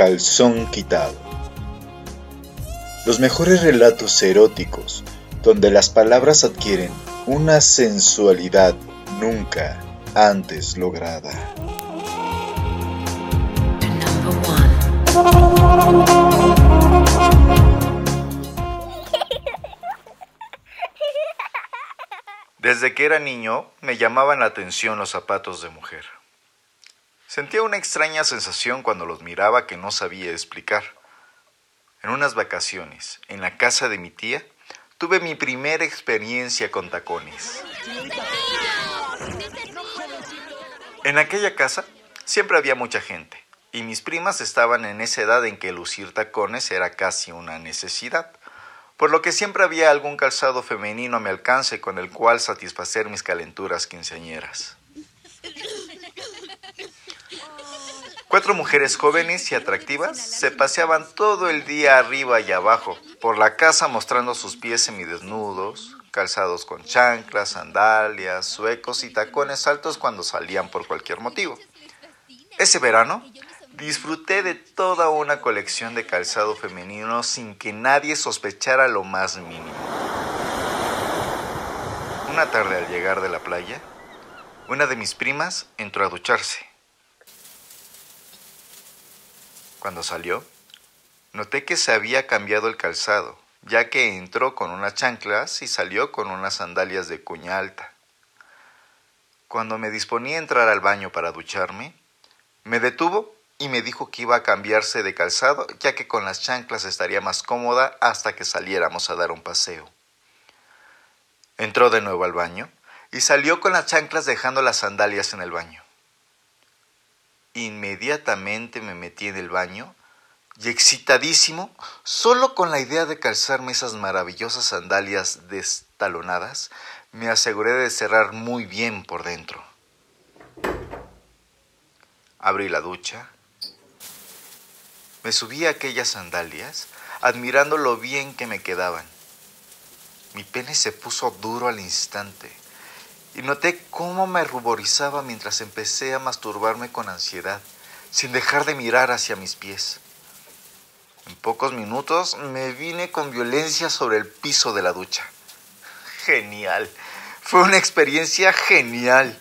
Calzón quitado. Los mejores relatos eróticos, donde las palabras adquieren una sensualidad nunca antes lograda. Desde que era niño me llamaban la atención los zapatos de mujer. Sentía una extraña sensación cuando los miraba que no sabía explicar. En unas vacaciones, en la casa de mi tía, tuve mi primera experiencia con tacones. En aquella casa siempre había mucha gente y mis primas estaban en esa edad en que lucir tacones era casi una necesidad por lo que siempre había algún calzado femenino a mi alcance con el cual satisfacer mis calenturas quinceañeras. Cuatro mujeres jóvenes y atractivas se paseaban todo el día arriba y abajo por la casa mostrando sus pies semidesnudos, calzados con chanclas, sandalias, suecos y tacones altos cuando salían por cualquier motivo. Ese verano Disfruté de toda una colección de calzado femenino sin que nadie sospechara lo más mínimo. Una tarde al llegar de la playa, una de mis primas entró a ducharse. Cuando salió, noté que se había cambiado el calzado, ya que entró con unas chanclas y salió con unas sandalias de cuña alta. Cuando me disponía a entrar al baño para ducharme, me detuvo y me dijo que iba a cambiarse de calzado, ya que con las chanclas estaría más cómoda hasta que saliéramos a dar un paseo. Entró de nuevo al baño y salió con las chanclas dejando las sandalias en el baño. Inmediatamente me metí en el baño y excitadísimo, solo con la idea de calzarme esas maravillosas sandalias destalonadas, me aseguré de cerrar muy bien por dentro. Abrí la ducha, me subí a aquellas sandalias, admirando lo bien que me quedaban. Mi pene se puso duro al instante y noté cómo me ruborizaba mientras empecé a masturbarme con ansiedad, sin dejar de mirar hacia mis pies. En pocos minutos me vine con violencia sobre el piso de la ducha. Genial. Fue una experiencia genial.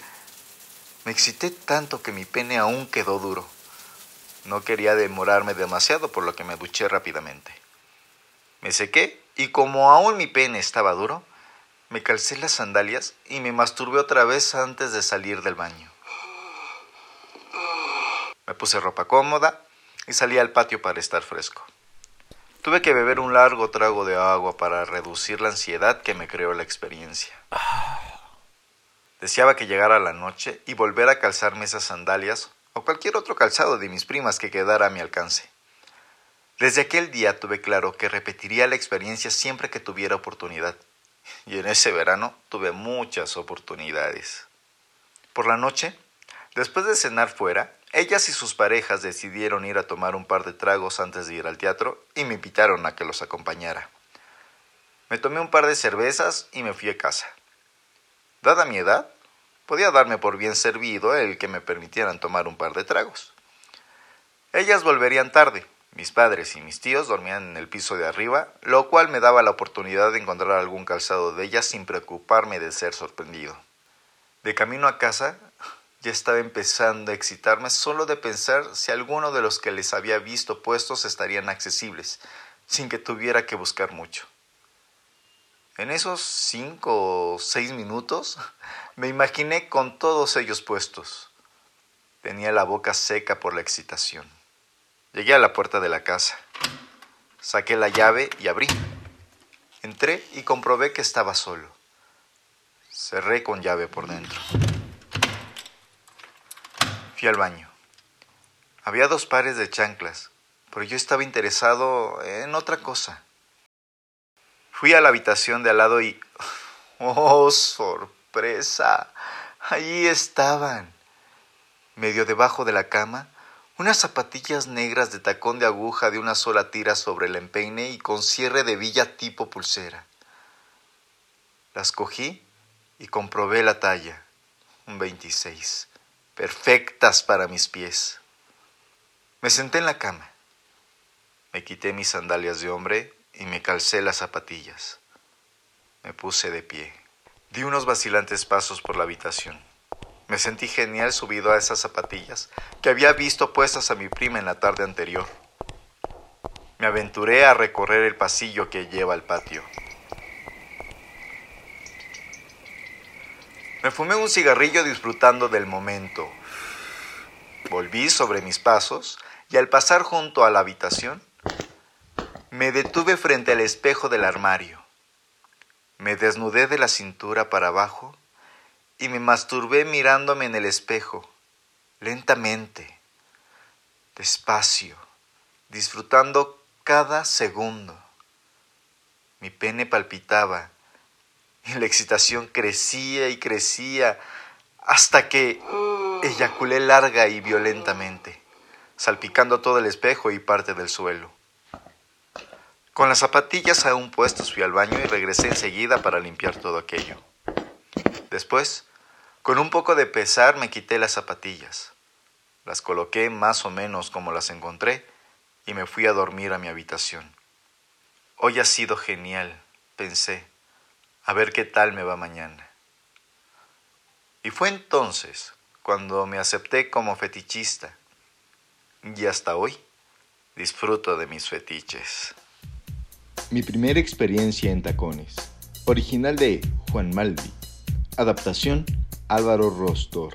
Me excité tanto que mi pene aún quedó duro. No quería demorarme demasiado, por lo que me duché rápidamente. Me sequé y como aún mi pene estaba duro, me calcé las sandalias y me masturbé otra vez antes de salir del baño. Me puse ropa cómoda y salí al patio para estar fresco. Tuve que beber un largo trago de agua para reducir la ansiedad que me creó la experiencia. Deseaba que llegara la noche y volver a calzarme esas sandalias o cualquier otro calzado de mis primas que quedara a mi alcance. Desde aquel día tuve claro que repetiría la experiencia siempre que tuviera oportunidad, y en ese verano tuve muchas oportunidades. Por la noche, después de cenar fuera, ellas y sus parejas decidieron ir a tomar un par de tragos antes de ir al teatro y me invitaron a que los acompañara. Me tomé un par de cervezas y me fui a casa. Dada mi edad, podía darme por bien servido el que me permitieran tomar un par de tragos. Ellas volverían tarde. Mis padres y mis tíos dormían en el piso de arriba, lo cual me daba la oportunidad de encontrar algún calzado de ellas sin preocuparme de ser sorprendido. De camino a casa, ya estaba empezando a excitarme solo de pensar si alguno de los que les había visto puestos estarían accesibles, sin que tuviera que buscar mucho. En esos cinco o seis minutos me imaginé con todos ellos puestos. Tenía la boca seca por la excitación. Llegué a la puerta de la casa. Saqué la llave y abrí. Entré y comprobé que estaba solo. Cerré con llave por dentro. Fui al baño. Había dos pares de chanclas, pero yo estaba interesado en otra cosa. Fui a la habitación de al lado y... ¡Oh, sorpresa! Allí estaban, medio debajo de la cama, unas zapatillas negras de tacón de aguja de una sola tira sobre el empeine y con cierre de villa tipo pulsera. Las cogí y comprobé la talla, un 26, perfectas para mis pies. Me senté en la cama Me quité mis sandalias de hombre y me calcé las zapatillas. Me puse de pie. Di unos vacilantes pasos por la habitación. Me sentí genial subido a esas zapatillas que había visto puestas a mi prima en la tarde anterior. Me aventuré a recorrer el pasillo que lleva al patio. Me fumé un cigarrillo disfrutando del momento. Volví sobre mis pasos y al pasar junto a la habitación, me detuve frente al espejo del armario. Me desnudé de la cintura para abajo y me masturbé mirándome en el espejo, lentamente, despacio, disfrutando cada segundo. Mi pene palpitaba y la excitación crecía y crecía hasta que eyaculé larga y violentamente, salpicando todo el espejo y parte del suelo. Con las zapatillas aún puestas fui al baño y regresé enseguida para limpiar todo aquello. Después con un poco de pesar me quité las zapatillas, las coloqué más o menos como las encontré y me fui a dormir a mi habitación. Hoy ha sido genial, pensé, a ver qué tal me va mañana. Y fue entonces cuando me acepté como fetichista y hasta hoy disfruto de mis fetiches. Mi primera experiencia en tacones, original de Juan Malvi, adaptación Álvaro Rostor.